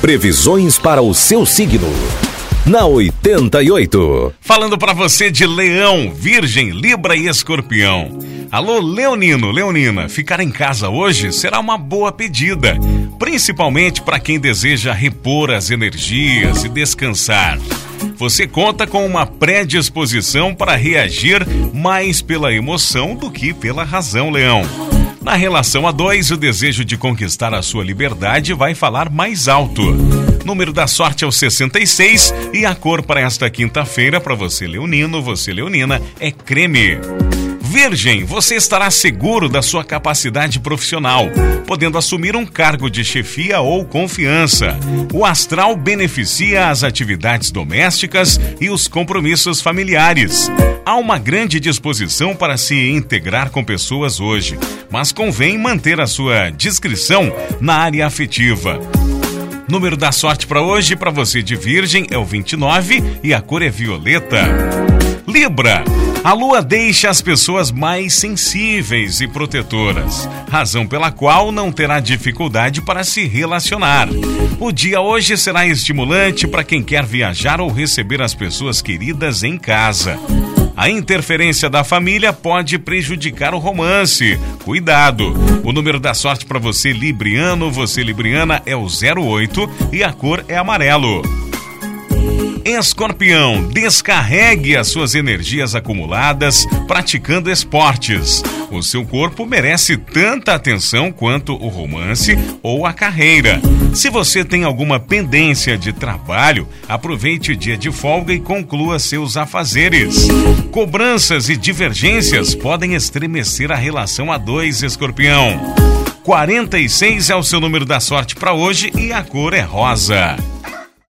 Previsões para o seu signo. Na 88. Falando para você de Leão, Virgem, Libra e Escorpião. Alô, Leonino, Leonina, ficar em casa hoje será uma boa pedida, principalmente para quem deseja repor as energias e descansar. Você conta com uma predisposição para reagir mais pela emoção do que pela razão, Leão. Na relação a dois, o desejo de conquistar a sua liberdade vai falar mais alto. Número da sorte é o 66 e a cor para esta quinta-feira, para você leonino, você leonina, é creme. Virgem, você estará seguro da sua capacidade profissional, podendo assumir um cargo de chefia ou confiança. O astral beneficia as atividades domésticas e os compromissos familiares. Há uma grande disposição para se integrar com pessoas hoje, mas convém manter a sua discrição na área afetiva. Número da sorte para hoje, para você de Virgem, é o 29 e a cor é violeta. Libra. A lua deixa as pessoas mais sensíveis e protetoras, razão pela qual não terá dificuldade para se relacionar. O dia hoje será estimulante para quem quer viajar ou receber as pessoas queridas em casa. A interferência da família pode prejudicar o romance. Cuidado! O número da sorte para você, Libriano, você, Libriana, é o 08 e a cor é amarelo. Escorpião, descarregue as suas energias acumuladas praticando esportes. O seu corpo merece tanta atenção quanto o romance ou a carreira. Se você tem alguma pendência de trabalho, aproveite o dia de folga e conclua seus afazeres. Cobranças e divergências podem estremecer a relação a dois, Escorpião. 46 é o seu número da sorte para hoje e a cor é rosa.